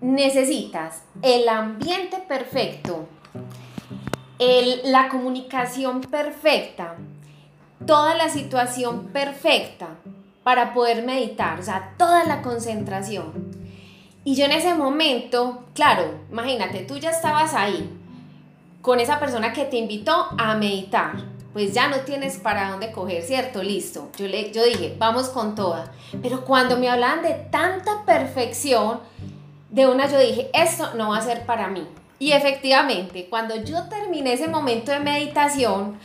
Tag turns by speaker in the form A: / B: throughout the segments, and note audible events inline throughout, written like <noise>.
A: necesitas el ambiente perfecto, la comunicación perfecta, toda la situación perfecta para poder meditar, o sea, toda la concentración. Y yo en ese momento, claro, imagínate, tú ya estabas ahí con esa persona que te invitó a meditar. Pues ya no tienes para dónde coger, ¿cierto? Listo. Yo, le, yo dije, vamos con toda. Pero cuando me hablaban de tanta perfección, de una yo dije, esto no va a ser para mí. Y efectivamente, cuando yo terminé ese momento de meditación,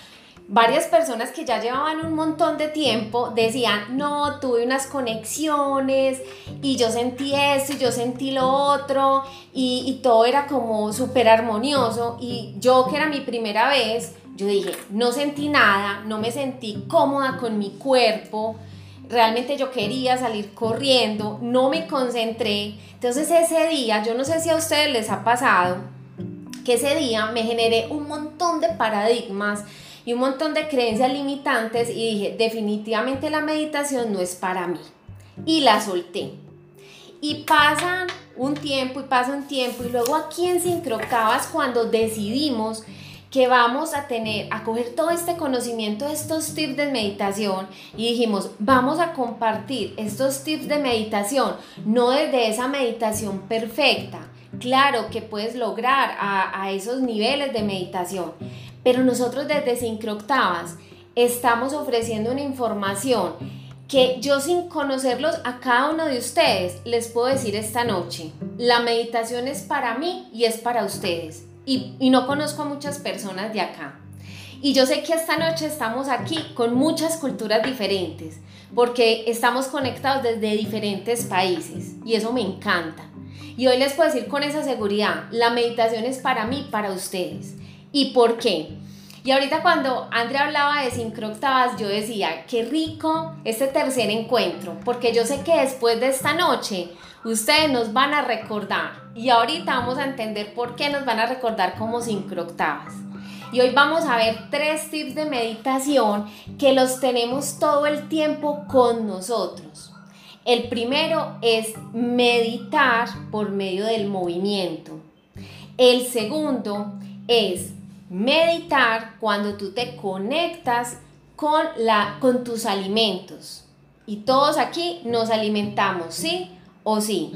A: varias personas que ya llevaban un montón de tiempo decían, no, tuve unas conexiones y yo sentí esto y yo sentí lo otro y, y todo era como súper armonioso y yo que era mi primera vez, yo dije, no sentí nada, no me sentí cómoda con mi cuerpo, realmente yo quería salir corriendo, no me concentré, entonces ese día, yo no sé si a ustedes les ha pasado, que ese día me generé un montón de paradigmas, y un montón de creencias limitantes y dije, definitivamente la meditación no es para mí. Y la solté. Y pasa un tiempo y pasa un tiempo y luego aquí en Sincrocabas cuando decidimos que vamos a tener, a coger todo este conocimiento, estos tips de meditación y dijimos, vamos a compartir estos tips de meditación, no desde esa meditación perfecta, claro que puedes lograr a, esos niveles de meditación, pero nosotros desde Cinco Octavas estamos ofreciendo una información que yo sin conocerlos a cada uno de ustedes les puedo decir esta noche. La meditación es para mí y es para ustedes. Y, no conozco a muchas personas de acá. Y yo sé que esta noche estamos aquí con muchas culturas diferentes, porque estamos conectados desde diferentes países y eso me encanta. Y hoy les puedo decir con esa seguridad, la meditación es para mí, para ustedes. ¿Y por qué? Y ahorita cuando Andrea hablaba de sincroctavas, yo decía, qué rico este tercer encuentro, porque yo sé que después de esta noche ustedes nos van a recordar. Y ahorita vamos a entender por qué nos van a recordar como sincroctavas. Y hoy vamos a ver tres tips de meditación que los tenemos todo el tiempo con nosotros. El primero es meditar por medio del movimiento. El segundo es meditar cuando tú te conectas con, la, con tus alimentos. Y todos aquí nos alimentamos, ¿sí o sí?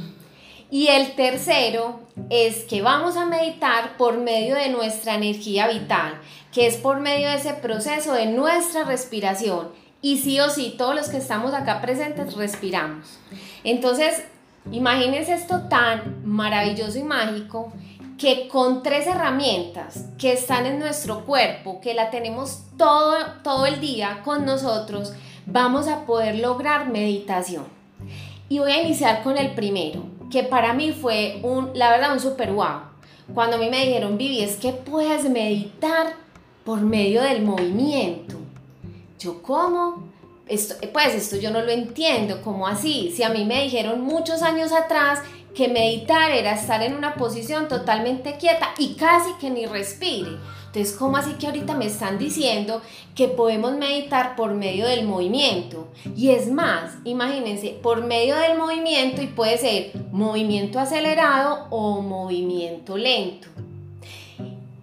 A: Y el tercero es que vamos a meditar por medio de nuestra energía vital, que es por medio de ese proceso de nuestra respiración. Y sí o sí, todos los que estamos acá presentes respiramos. Entonces, imagínense esto tan maravilloso y mágico que con tres herramientas que están en nuestro cuerpo, que la tenemos todo, todo el día con nosotros, vamos a poder lograr meditación. Y voy a iniciar con el primero, que para mí fue un, la verdad, un super wow. Cuando a mí me dijeron, Vivi, es que puedes meditar por medio del movimiento. Yo, ¿cómo? Esto, pues esto yo no lo entiendo, ¿cómo así? Si a mí me dijeron muchos años atrás que meditar era estar en una posición totalmente quieta y casi que ni respire. Entonces, ¿cómo así que ahorita me están diciendo que podemos meditar por medio del movimiento? Y es más, imagínense, por medio del movimiento y puede ser movimiento acelerado o movimiento lento.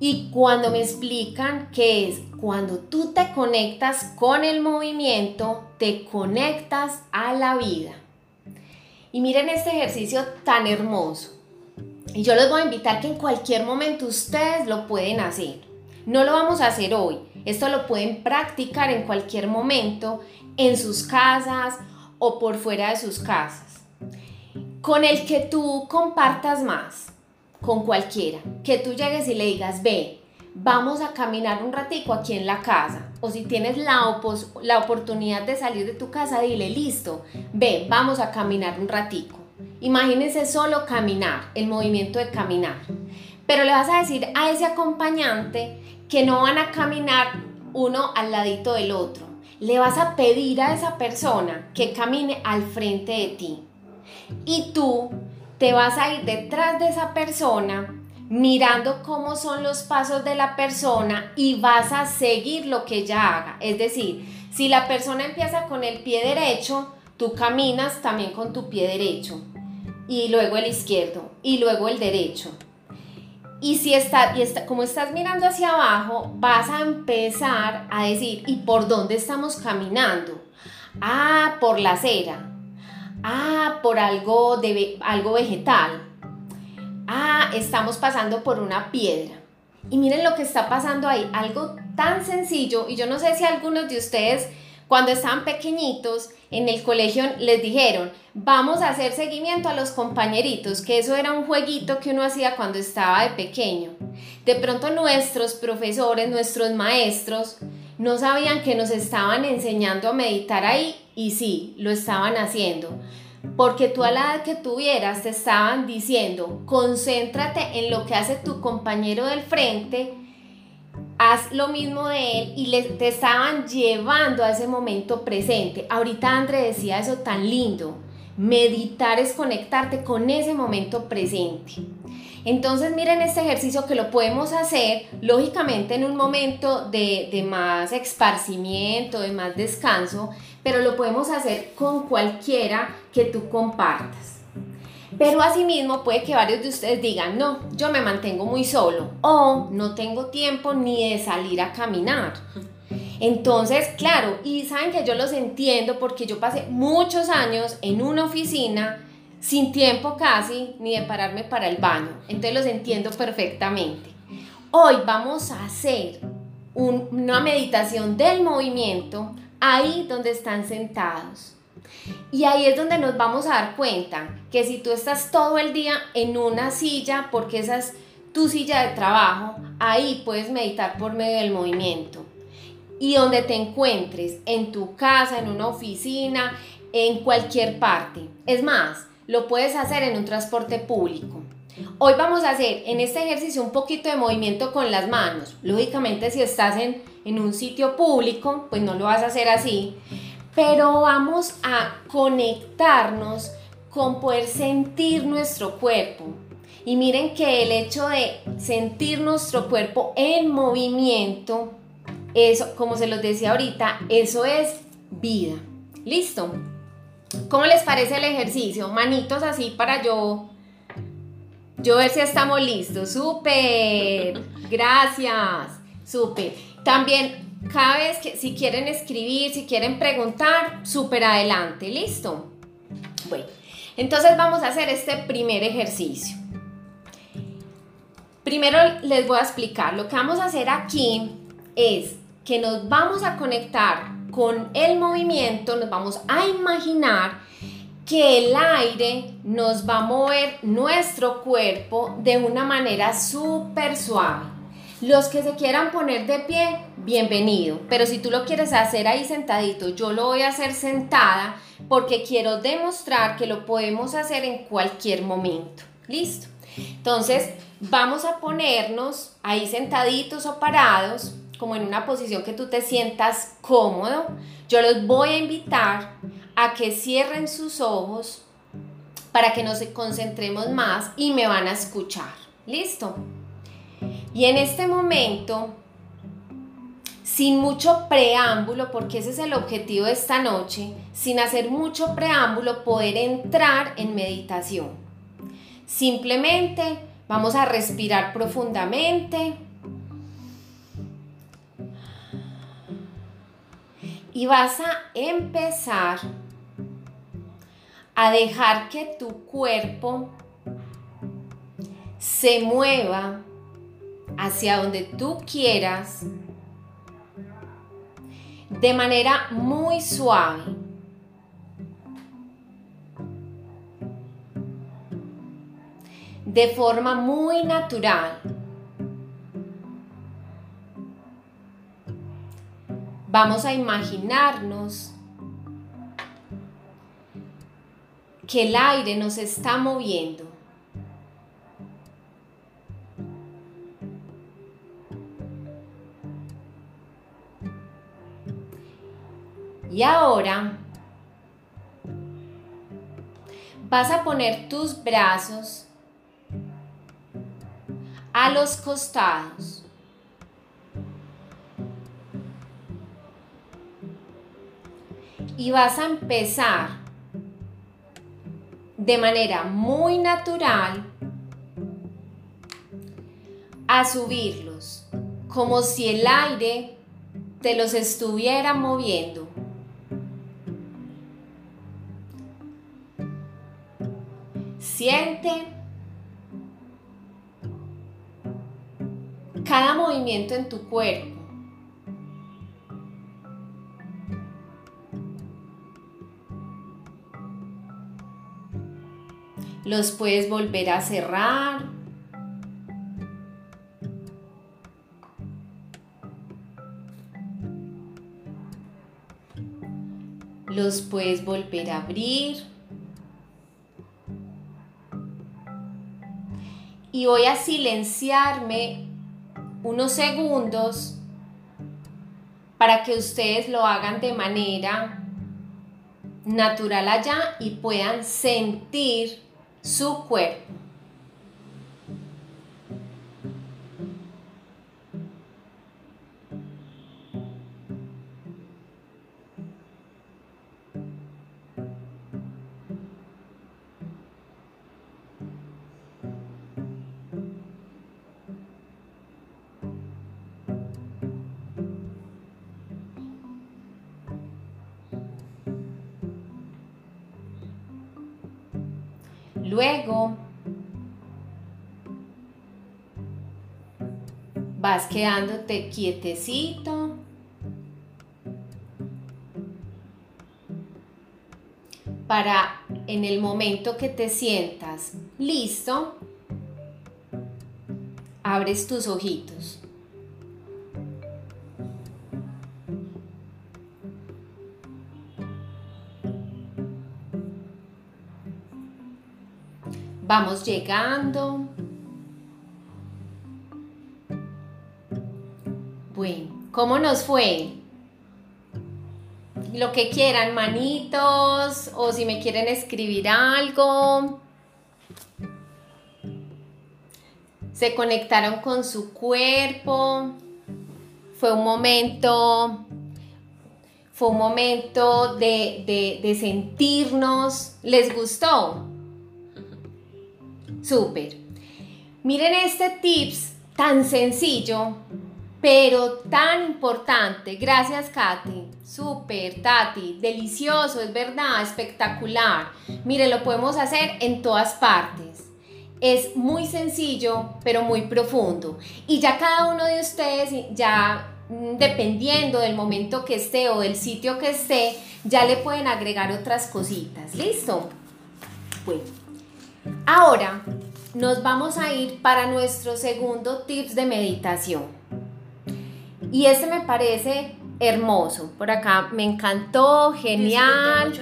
A: Y cuando me explican que es cuando tú te conectas con el movimiento, te conectas a la vida. Y miren este ejercicio tan hermoso. Y yo les voy a invitar que en cualquier momento ustedes lo pueden hacer. No lo vamos a hacer hoy. Esto lo pueden practicar en cualquier momento, en sus casas o por fuera de sus casas. Con el que tú compartas más, con cualquiera. Que tú llegues y le digas, ve, vamos a caminar un ratico aquí en la casa. O si tienes la, la oportunidad de salir de tu casa, dile, listo, ve, vamos a caminar un ratico. Imagínense solo caminar, el movimiento de caminar. Pero le vas a decir a ese acompañante que no van a caminar uno al ladito del otro. Le vas a pedir a esa persona que camine al frente de ti. Y tú te vas a ir detrás de esa persona mirando cómo son los pasos de la persona y vas a seguir lo que ella haga. Es decir, si la persona empieza con el pie derecho, tú caminas también con tu pie derecho. y luego el izquierdo y luego el derecho. Y si está, como estás mirando hacia abajo, vas a empezar a decir, ¿y por dónde estamos caminando? Ah, por la acera. Ah, por algo, algo vegetal. Ah, estamos pasando por una piedra. Y miren lo que está pasando ahí, algo tan sencillo. Y yo no sé si algunos de ustedes, cuando estaban pequeñitos, en el colegio les dijeron, vamos a hacer seguimiento a los compañeritos, que eso era un jueguito que uno hacía cuando estaba de pequeño. De pronto nuestros profesores, nuestros maestros, no sabían que nos estaban enseñando a meditar ahí y sí, lo estaban haciendo. Porque tú a la edad que tuvieras te estaban diciendo, concéntrate en lo que hace tu compañero del frente haz lo mismo de él y le, te estaban llevando a ese momento presente. Ahorita André decía eso tan lindo. Meditar es conectarte con ese momento presente. Entonces miren este ejercicio que lo podemos hacer lógicamente en un momento de, de más esparcimiento, de más descanso, pero lo podemos hacer con cualquiera que tú compartas. Pero asimismo puede que varios de ustedes digan, no, yo me mantengo muy solo o no tengo tiempo ni de salir a caminar. Entonces, claro, y saben que yo los entiendo porque yo pasé muchos años en una oficina sin tiempo casi ni de pararme para el baño. Entonces los entiendo perfectamente. Hoy vamos a hacer una meditación del movimiento ahí donde están sentados. Y ahí es donde nos vamos a dar cuenta que si tú estás todo el día en una silla, porque esa es tu silla de trabajo, ahí puedes meditar por medio del movimiento. Y donde te encuentres, en tu casa, en una oficina, en cualquier parte. Es más, lo puedes hacer en un transporte público. Hoy vamos a hacer en este ejercicio un poquito de movimiento con las manos. Lógicamente si estás en, en un sitio público, pues no lo vas a hacer así pero vamos a conectarnos con poder sentir nuestro cuerpo. Y miren que el hecho de sentir nuestro cuerpo en movimiento, eso, como se los decía ahorita, eso es vida. ¿Listo? ¿Cómo les parece el ejercicio? Manitos así para yo, yo ver si estamos listos. Súper. Gracias. Súper. También cada vez que si quieren escribir, si quieren preguntar, súper adelante, ¿listo? Bueno, entonces vamos a hacer este primer ejercicio. Primero les voy a explicar, lo que vamos a hacer aquí es que nos vamos a conectar con el movimiento, nos vamos a imaginar que el aire nos va a mover nuestro cuerpo de una manera súper suave. Los que se quieran poner de pie, bienvenido. Pero si tú lo quieres hacer ahí sentadito, yo lo voy a hacer sentada porque quiero demostrar que lo podemos hacer en cualquier momento. ¿Listo? Entonces, vamos a ponernos ahí sentaditos o parados, como en una posición que tú te sientas cómodo. Yo los voy a invitar a que cierren sus ojos para que nos concentremos más y me van a escuchar. ¿Listo? Y en este momento, sin mucho preámbulo, porque ese es el objetivo de esta noche, sin hacer mucho preámbulo, poder entrar en meditación. Simplemente vamos a respirar profundamente. Y vas a empezar a dejar que tu cuerpo se mueva hacia donde tú quieras de manera muy suave. De forma muy natural. Vamos a imaginarnos que el aire nos está moviendo. Y ahora vas a poner tus brazos a los costados. Y vas a empezar de manera muy natural a subirlos, como si el aire te los estuviera moviendo. Siente cada movimiento en tu cuerpo. Los puedes volver a cerrar. Los puedes volver a abrir. Y voy a silenciarme unos segundos para que ustedes lo hagan de manera natural allá y puedan sentir su cuerpo. Luego vas quedándote quietecito. Para en el momento que te sientas listo, abres tus ojitos. Vamos llegando. Bueno, ¿cómo nos fue? Lo que quieran, manitos, o si me quieren escribir algo. Se conectaron con su cuerpo. Fue un momento, fue un momento de, de, de sentirnos. ¿Les gustó? Súper. Miren este tips tan sencillo, pero tan importante. Gracias, Katy. Súper, Tati. Delicioso, es verdad, espectacular. Miren, lo podemos hacer en todas partes. Es muy sencillo, pero muy profundo. Y ya cada uno de ustedes, ya mm, dependiendo del momento que esté o del sitio que esté, ya le pueden agregar otras cositas. ¿Listo? Bueno. Ahora nos vamos a ir para nuestro segundo tips de meditación. Y este me parece hermoso. Por acá me encantó, genial.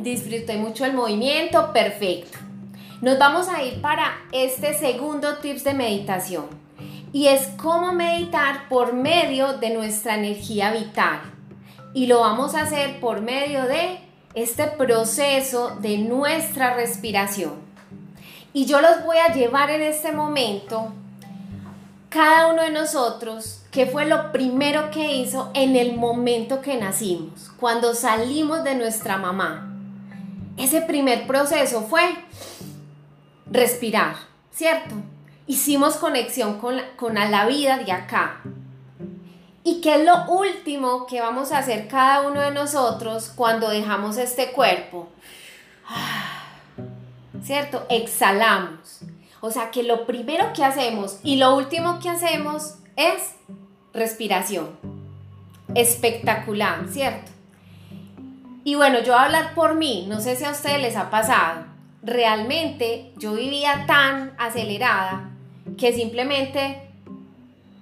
A: Disfruté mucho el movimiento, perfecto. Nos vamos a ir para este segundo tips de meditación. Y es cómo meditar por medio de nuestra energía vital. Y lo vamos a hacer por medio de este proceso de nuestra respiración. Y yo los voy a llevar en este momento, cada uno de nosotros, qué fue lo primero que hizo en el momento que nacimos, cuando salimos de nuestra mamá. Ese primer proceso fue respirar, ¿cierto? Hicimos conexión con la, la vida de acá. ¿Y qué es lo último que vamos a hacer cada uno de nosotros cuando dejamos este cuerpo? ¿Cierto? Exhalamos. O sea que lo primero que hacemos y lo último que hacemos es respiración. Espectacular, ¿cierto? Y bueno, yo voy a hablar por mí, no sé si a ustedes les ha pasado. Realmente yo vivía tan acelerada que simplemente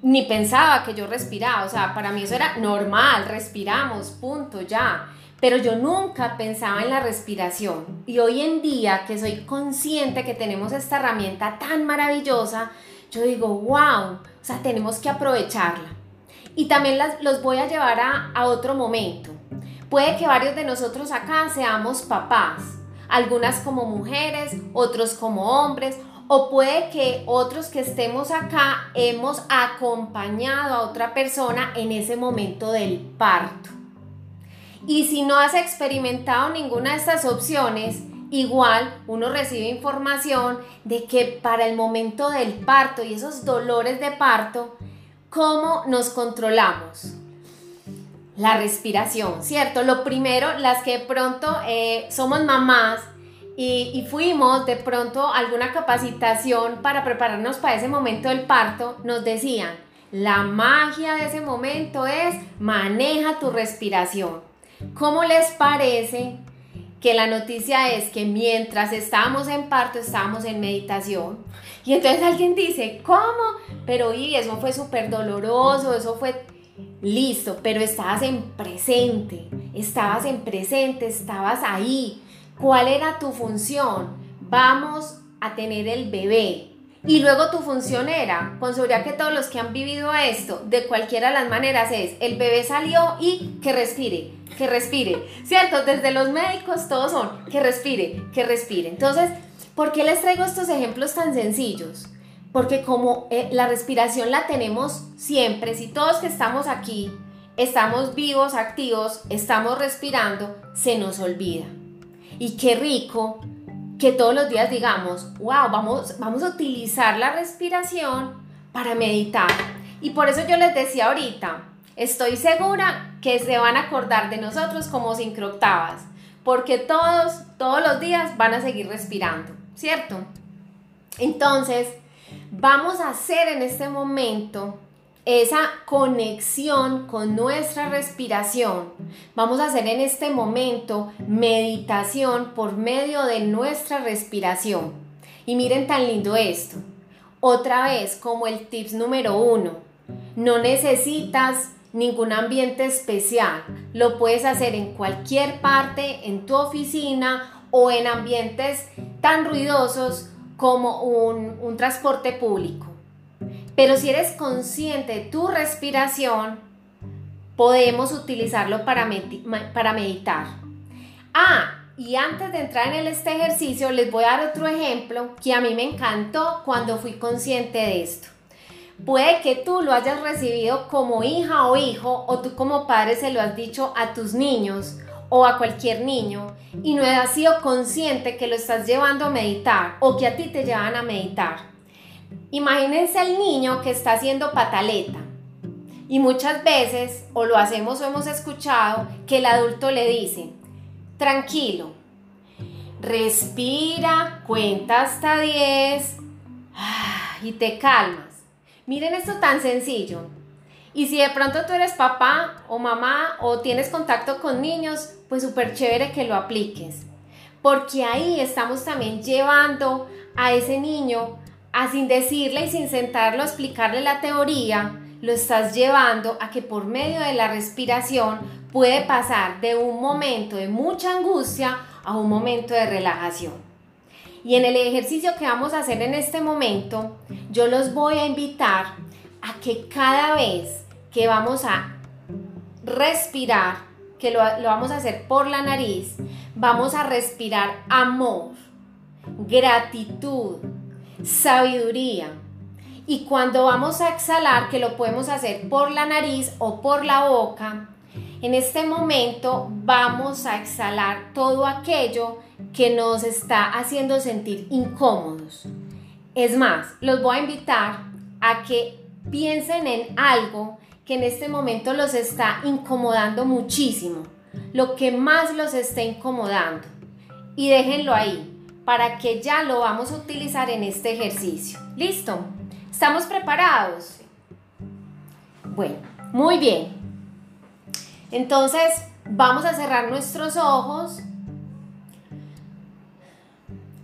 A: ni pensaba que yo respiraba, o sea, para mí eso era normal, respiramos, punto, ya pero yo nunca pensaba en la respiración. Y hoy en día que soy consciente que tenemos esta herramienta tan maravillosa, yo digo, wow, o sea, tenemos que aprovecharla. Y también los voy a llevar a, a otro momento. Puede que varios de nosotros acá seamos papás, algunas como mujeres, otros como hombres, o puede que otros que estemos acá hemos acompañado a otra persona en ese momento del parto. Y si no has experimentado ninguna de estas opciones, Igual uno recibe información de que para el momento del parto y esos dolores de parto, ¿cómo nos controlamos? La respiración, ¿cierto? Lo primero, las que de pronto eh, somos mamás y, y, fuimos de pronto a alguna capacitación para prepararnos para ese momento del parto, nos decían, la magia de ese momento es maneja tu respiración. ¿Cómo les parece que la noticia es que mientras estábamos en parto estábamos en meditación? Y entonces alguien dice, ¿cómo? Pero y eso fue súper doloroso, eso fue listo, pero estabas en presente, estabas en presente, estabas ahí. ¿Cuál era tu función? Vamos a tener el bebé. Y luego tu función era, con seguridad que todos los que han vivido esto, de cualquiera de las maneras, es el bebé salió y que respire, que respire, ¿cierto? Desde los médicos todos son que respire, que respire. Entonces, ¿por qué les traigo estos ejemplos tan sencillos? Porque como eh, la respiración la tenemos siempre, si todos que estamos aquí estamos vivos, activos, estamos respirando, se nos olvida. Y qué rico que todos los días digamos, wow, vamos, vamos a utilizar la respiración para meditar. Y por eso yo les decía ahorita, estoy segura que se van a acordar de nosotros como cinco octavas, porque todos, todos los días van a seguir respirando, ¿cierto? Entonces, vamos a hacer en este momento esa conexión con nuestra respiración. Vamos a hacer en este momento meditación por medio de nuestra respiración. Y miren tan lindo esto. Otra vez, como el tips número uno, no necesitas ningún ambiente especial. Lo puedes hacer en cualquier parte, en tu oficina o en ambientes tan ruidosos como un, un transporte público. Pero si eres consciente de tu respiración, podemos utilizarlo para, para meditar. Ah, y antes de entrar en este ejercicio, les voy a dar otro ejemplo que a mí me encantó cuando fui consciente de esto. Puede que tú lo hayas recibido como hija o hijo, o tú como padre se lo has dicho a tus niños o a cualquier niño y no has sido consciente que lo estás llevando a meditar o que a ti te llevan a meditar. Imagínense al niño que está haciendo pataleta. Y muchas veces, o lo hacemos o hemos escuchado, que el adulto le dice, tranquilo, respira, cuenta hasta 10 ah, y te calmas. Miren esto tan sencillo. Y si de pronto tú eres papá o mamá o tienes contacto con niños, pues súper chévere que lo apliques. Porque ahí estamos también llevando a ese niño sin decirle y sin sentarlo a explicarle la teoría, lo estás llevando a que por medio de la respiración puede pasar de un momento de mucha angustia a un momento de relajación. Y en el ejercicio que vamos a hacer en este momento, yo los voy a invitar a que cada vez que vamos a respirar, que lo, lo vamos a hacer por la nariz, vamos a respirar amor, gratitud, sabiduría. Y cuando vamos a exhalar, que lo podemos hacer por la nariz o por la boca, en este momento vamos a exhalar todo aquello que nos está haciendo sentir incómodos. Es más, los voy a invitar a que piensen en algo que en este momento los está incomodando muchísimo, lo que más los está incomodando. Y déjenlo ahí para que ya lo vamos a utilizar en este ejercicio. ¿Listo? ¿Estamos preparados? Bueno, muy bien. Entonces, vamos a cerrar nuestros ojos.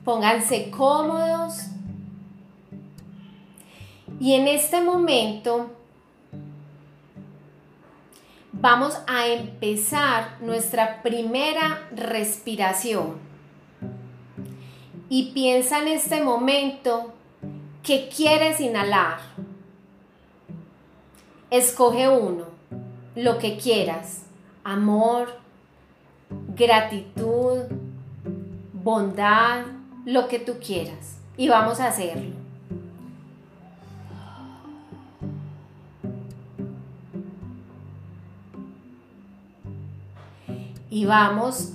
A: Pónganse cómodos. Y en este momento vamos a empezar nuestra primera respiración y piensa en este momento que quieres inhalar. Escoge uno, lo que quieras, amor, gratitud, bondad, lo que tú quieras. Y vamos a hacerlo. Y vamos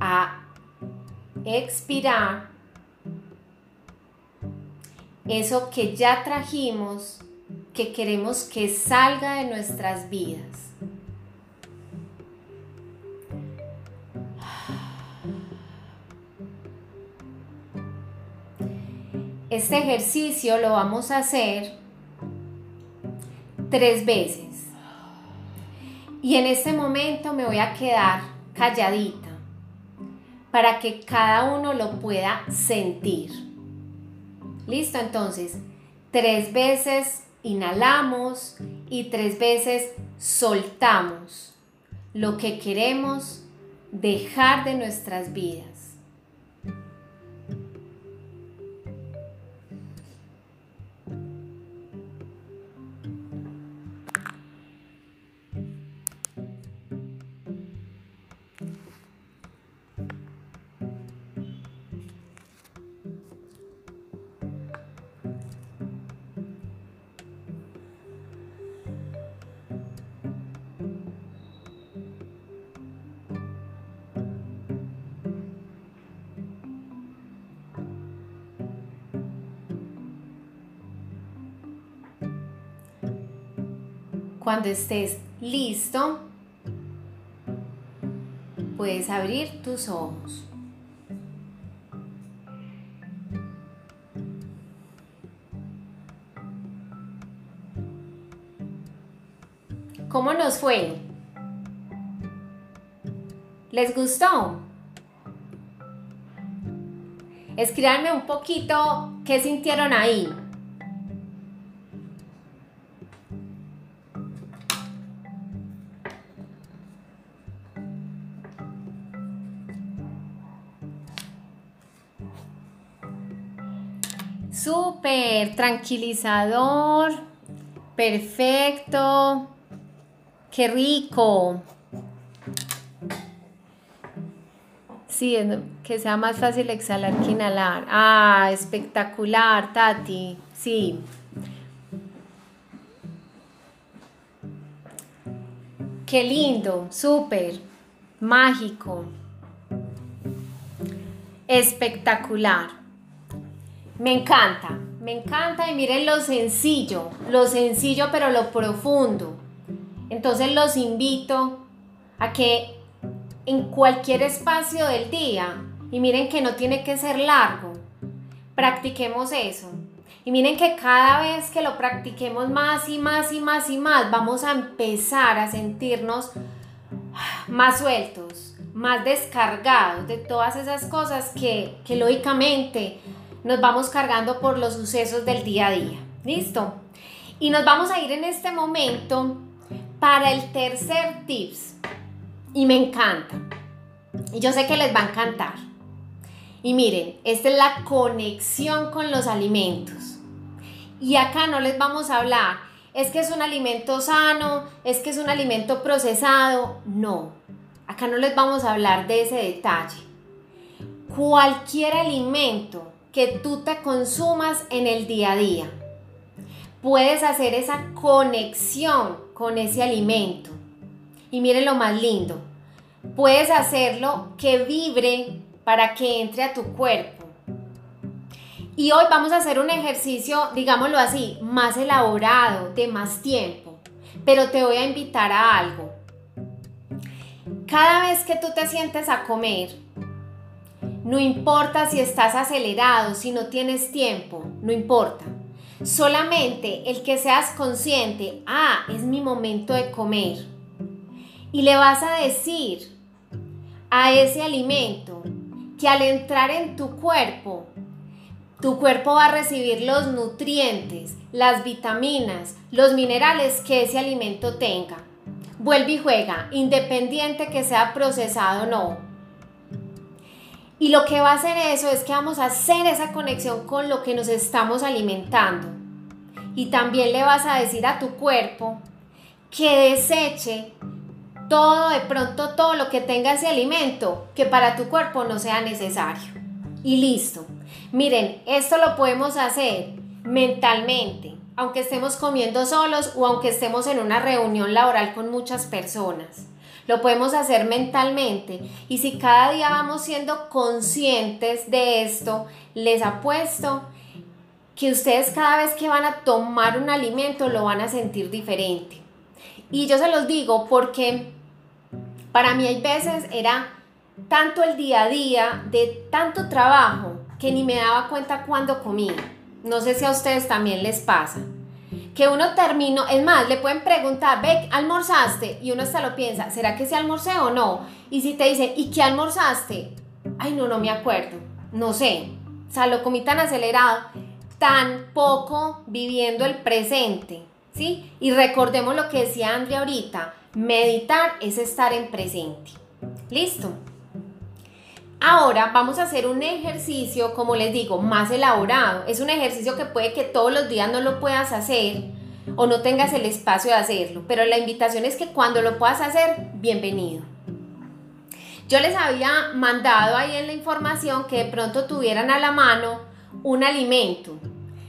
A: a expirar eso que ya trajimos, que queremos que salga de nuestras vidas. Este ejercicio lo vamos a hacer tres veces. Y en este momento me voy a quedar calladita para que cada uno lo pueda sentir. Listo, entonces, tres veces inhalamos y tres veces soltamos lo que queremos dejar de nuestras vidas. Cuando estés listo, puedes abrir tus ojos. ¿Cómo nos fue? ¿Les gustó? Escríbanme un poquito qué sintieron ahí. Tranquilizador. Perfecto. Qué rico. Sí, que sea más fácil exhalar que inhalar. Ah, espectacular, Tati. Sí. Qué lindo, súper, mágico, espectacular. Me encanta, me encanta y miren lo sencillo, lo sencillo pero lo profundo. Entonces los invito a que en cualquier espacio del día, y miren que no tiene que ser largo, practiquemos eso. Y miren que cada vez que lo practiquemos más y más y más y más, vamos a empezar a sentirnos más sueltos, más descargados de todas esas cosas que, que lógicamente nos vamos cargando por los sucesos del día a día. ¿Listo? Y nos vamos a ir en este momento para el tercer tips. Y me encanta. Y yo sé que les va a encantar. Y miren, esta es la conexión con los alimentos. Y acá no les vamos a hablar, es que es un alimento sano, es que es un alimento procesado. No, acá no les vamos a hablar de ese detalle. Cualquier alimento que tú te consumas en el día a día. Puedes hacer esa conexión con ese alimento. Y miren lo más lindo. Puedes hacerlo que vibre para que entre a tu cuerpo. Y hoy vamos a hacer un ejercicio, digámoslo así, más elaborado, de más tiempo. Pero te voy a invitar a algo. Cada vez que tú te sientes a comer, no importa si estás acelerado, si no tienes tiempo, no importa. Solamente el que seas consciente, ah, es mi momento de comer. Y le vas a decir a ese alimento que al entrar en tu cuerpo, tu cuerpo va a recibir los nutrientes, las vitaminas, los minerales que ese alimento tenga. Vuelve y juega, independiente que sea procesado o no y lo que va a hacer eso es que vamos a hacer esa conexión con lo que nos estamos alimentando. Y también le vas a decir a tu cuerpo que deseche todo, de pronto todo lo que tenga ese alimento que para tu cuerpo no sea necesario. Y listo. Miren, esto lo podemos hacer mentalmente, aunque estemos comiendo solos o aunque estemos en una reunión laboral con muchas personas. Lo podemos hacer mentalmente. Y si cada día vamos siendo conscientes de esto, les apuesto que ustedes cada vez que van a tomar un alimento lo van a sentir diferente. Y yo se los digo porque para mí hay veces era tanto el día a día de tanto trabajo que ni me daba cuenta cuando comía. No sé si a ustedes también les pasa. Que uno terminó, es más, le pueden preguntar, ve, ¿almorzaste? Y uno hasta lo piensa, ¿será que se almorcé o no? Y si te dicen, ¿y qué almorzaste? Ay, no, no me acuerdo. No sé. O sea, lo comí tan acelerado, tan poco viviendo el presente. ¿Sí? Y recordemos lo que decía Andrea ahorita, meditar es estar en presente. ¿Listo? Ahora vamos a hacer un ejercicio, como les digo, más elaborado. Es un ejercicio que puede que todos los días no lo puedas hacer o no tengas el espacio de hacerlo, pero la invitación es que cuando lo puedas hacer, bienvenido. Yo les había mandado ahí en la información que de pronto tuvieran a la mano un alimento.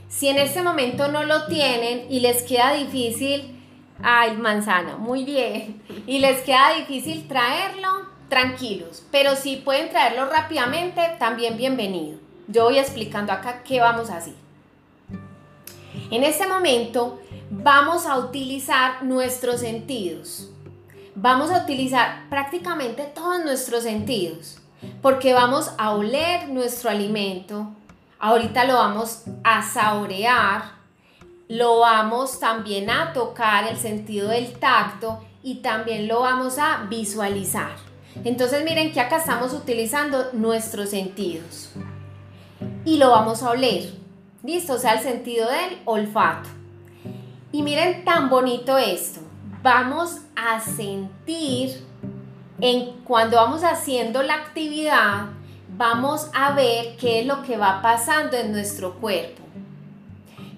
A: Si en este momento no lo tienen y les queda difícil, ay, manzana, muy bien, y les queda difícil traerlo, tranquilos, pero si pueden traerlo rápidamente, también bienvenido. Yo voy explicando acá qué vamos a hacer. En este momento vamos a utilizar nuestros sentidos. Vamos a utilizar prácticamente todos nuestros sentidos, porque vamos a oler nuestro alimento. Ahorita lo vamos a saborear, lo vamos también a tocar, el sentido del tacto, y también lo vamos a visualizar. Entonces miren que acá estamos utilizando nuestros sentidos. Y lo vamos a oler. ¿Listo? O sea, el sentido del olfato. Y miren tan bonito esto. Vamos a sentir en cuando vamos haciendo la actividad, vamos a ver qué es lo que va pasando en nuestro cuerpo.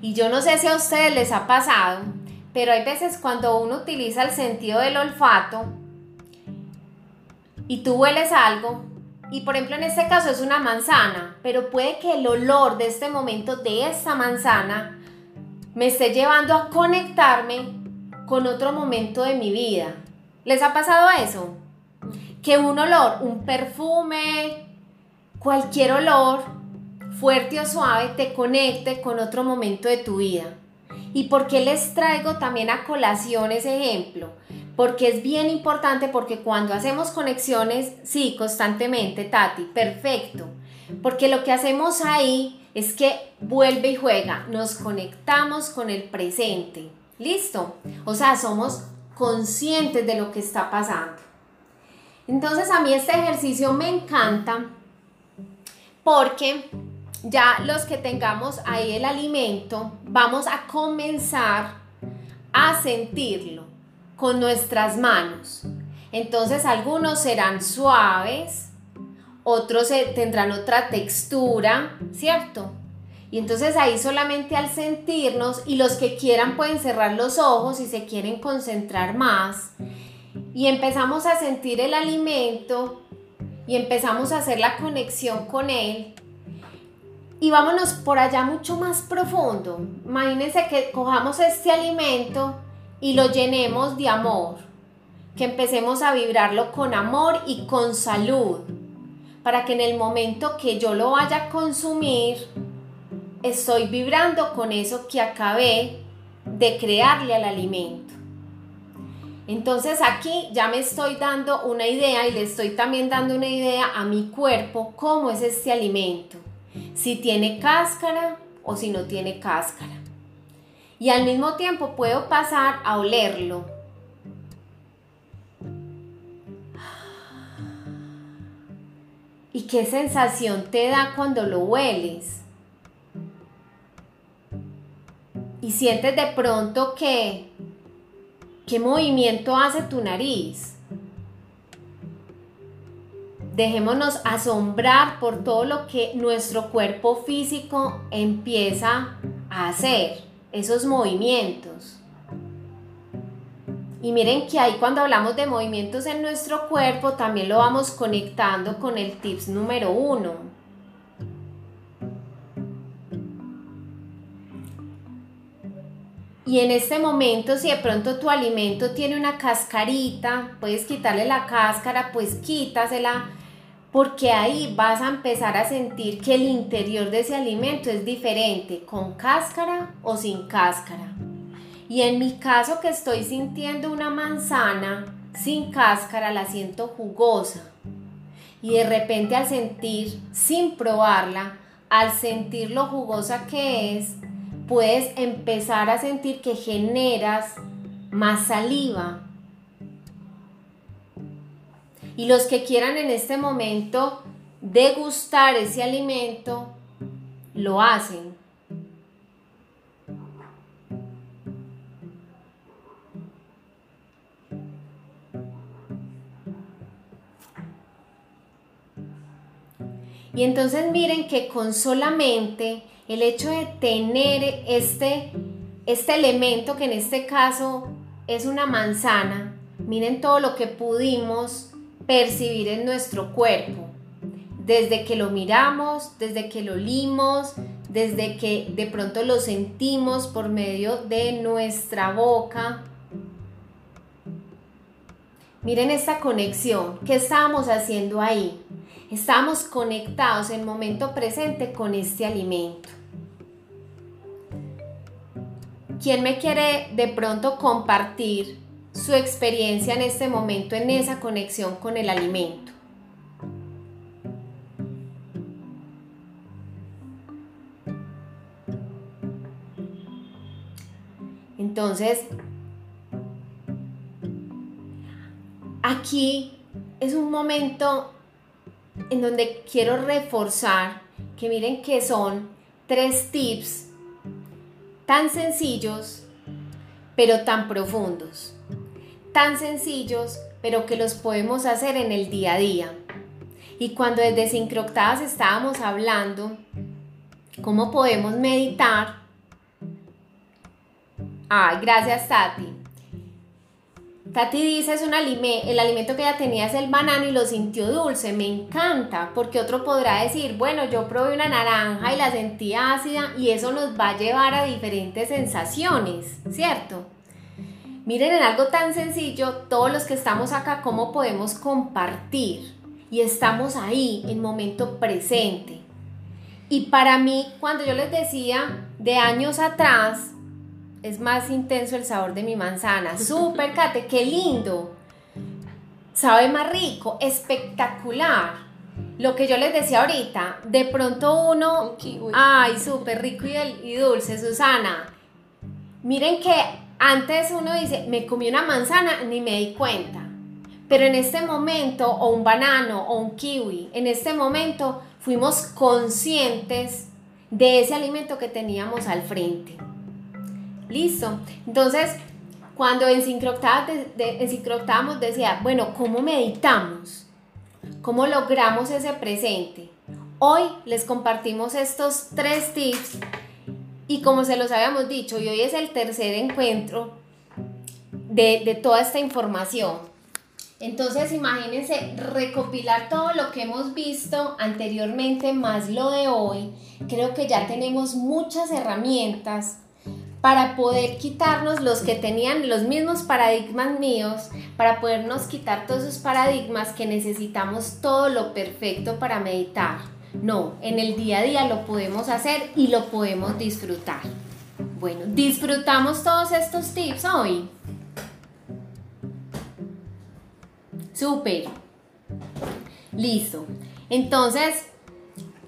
A: Y yo no sé si a ustedes les ha pasado, pero hay veces cuando uno utiliza el sentido del olfato, y tú hueles algo, y por ejemplo en este caso es una manzana, pero puede que el olor de este momento de esa manzana me esté llevando a conectarme con otro momento de mi vida. ¿Les ha pasado eso? Que un olor, un perfume, cualquier olor, fuerte o suave, te conecte con otro momento de tu vida. ¿Y por qué les traigo también a colación ese ejemplo? Porque es bien importante porque cuando hacemos conexiones, sí, constantemente, Tati, perfecto, porque lo que hacemos ahí es que vuelve y juega, nos conectamos con el presente, ¿listo? O sea, somos conscientes de lo que está pasando. Entonces a mí este ejercicio me encanta porque ya los que tengamos ahí el alimento, vamos a comenzar a sentirlo con nuestras manos. Entonces algunos serán suaves, otros tendrán otra textura, ¿cierto? Y entonces ahí solamente al sentirnos y los que quieran pueden cerrar los ojos si se quieren concentrar más y empezamos a sentir el alimento y empezamos a hacer la conexión con él y vámonos por allá mucho más profundo. Imagínense que cojamos este alimento y lo llenemos de amor, que empecemos a vibrarlo con amor y con salud, para que en el momento que yo lo vaya a consumir, estoy vibrando con eso que acabé de crearle al alimento. Entonces aquí ya me estoy dando una idea y le estoy también dando una idea a mi cuerpo cómo es este alimento, si tiene cáscara o si no tiene cáscara y al mismo tiempo puedo pasar a olerlo. ¿Y qué sensación te da cuando lo hueles? Y sientes de pronto que, ¿qué movimiento hace tu nariz? Dejémonos asombrar por todo lo que nuestro cuerpo físico empieza a hacer esos movimientos. Y miren que ahí cuando hablamos de movimientos en nuestro cuerpo también lo vamos conectando con el tips número uno. Y en este momento, si de pronto tu alimento tiene una cascarita, puedes quitarle la cáscara, pues quítasela, porque ahí vas a empezar a sentir que el interior de ese alimento es diferente, con cáscara o sin cáscara. Y en mi caso que estoy sintiendo una manzana sin cáscara, la siento jugosa. Y de repente al sentir, sin probarla, al sentir lo jugosa que es, puedes empezar a sentir que generas más saliva. Y los que quieran en este momento degustar ese alimento, lo hacen. Y entonces miren que con solamente el hecho de tener este, este elemento, que en este caso es una manzana, miren todo lo que pudimos percibir en nuestro cuerpo. Desde que lo miramos, desde que lo olimos, desde que de pronto lo sentimos por medio de nuestra boca. Miren esta conexión. ¿Qué estábamos haciendo ahí? Estamos conectados en el momento presente con este alimento. ¿Quién me quiere de pronto compartir su experiencia en este momento, en esa conexión con el alimento? Entonces, aquí es un momento en donde quiero reforzar que miren que son tres tips tan sencillos, pero tan profundos. Tan sencillos, pero que los podemos hacer en el día a día. Y cuando desde Sincroctadas estábamos hablando cómo podemos meditar, ay, gracias Tati, Tati dice es un alimento, el alimento que ella tenía es el banano y lo sintió dulce, me encanta, porque otro podrá decir, bueno, yo probé una naranja y la sentí ácida y eso nos va a llevar a diferentes sensaciones, ¿cierto? Miren en algo tan sencillo, todos los que estamos acá, cómo podemos compartir y estamos ahí en momento presente. Y para mí, cuando yo les decía de años atrás, es más intenso el sabor de mi manzana. <laughs> Súper, Kate, qué lindo. Sabe más rico, espectacular. Lo que yo les decía ahorita, de pronto uno... Ay, súper rico y, y dulce, Susana. Miren que antes uno dice, me comí una manzana, ni me di cuenta. Pero en este momento, o un banano, o un kiwi, en este momento fuimos conscientes de ese alimento que teníamos al frente. Listo. Entonces, cuando en sincroctábamos decía, bueno, ¿cómo meditamos? ¿Cómo logramos ese presente? Hoy les compartimos estos tres tips y como se los habíamos dicho, y hoy es el tercer encuentro de, de toda esta información. Entonces imagínense recopilar todo lo que hemos visto anteriormente más lo de hoy. Creo que ya tenemos muchas herramientas para poder quitarnos los que tenían los mismos paradigmas míos, para podernos quitar todos esos paradigmas que necesitamos todo lo perfecto para meditar. No, en el día a día lo podemos hacer y lo podemos disfrutar. Bueno, disfrutamos todos estos tips hoy. Súper. Listo. Entonces,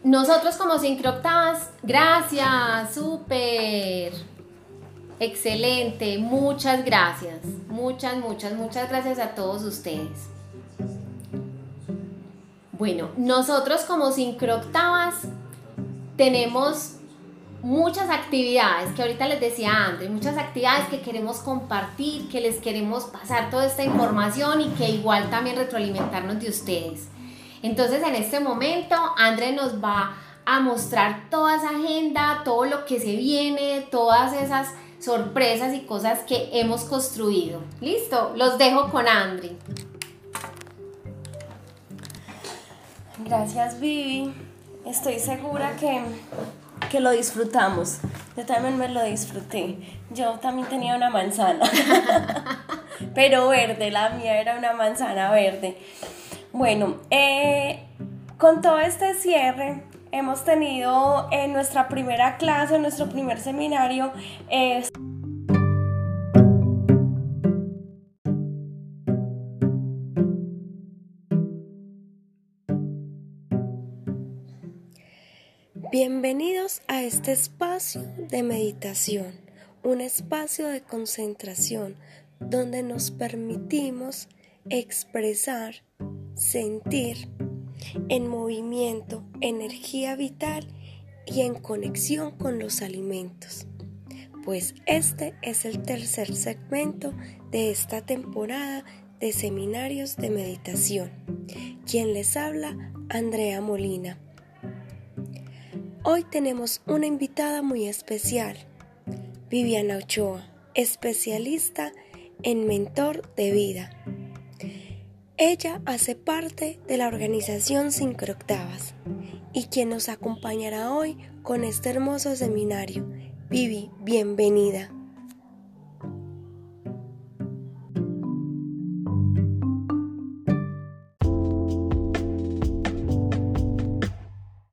A: nosotros como sincroctavas, gracias, súper. Excelente, muchas gracias. Muchas, muchas, muchas gracias a todos ustedes. Bueno, nosotros como Sincroctavas tenemos muchas actividades que ahorita les decía André, muchas actividades que queremos compartir, que les queremos pasar toda esta información y que igual también retroalimentarnos de ustedes. Entonces en este momento André nos va a mostrar toda esa agenda, todo lo que se viene, todas esas sorpresas y cosas que hemos construido. Listo, los dejo con Andri.
B: Gracias Vivi, estoy segura que, que lo disfrutamos. Yo también me lo disfruté. Yo también tenía una manzana, <laughs> pero verde, la mía era una manzana verde. Bueno, eh, con todo este cierre, hemos tenido en nuestra primera clase, en nuestro primer seminario, eh, Bienvenidos a este espacio de meditación, un espacio de concentración donde nos permitimos expresar, sentir en movimiento, energía vital y en conexión con los alimentos. Pues este es el tercer segmento de esta temporada de seminarios de meditación. Quien les habla, Andrea Molina Hoy tenemos una invitada muy especial, Viviana Ochoa, especialista en mentor de vida. Ella hace parte de la organización Cinco Octavas y quien nos acompañará hoy con este hermoso seminario. Vivi, bienvenida.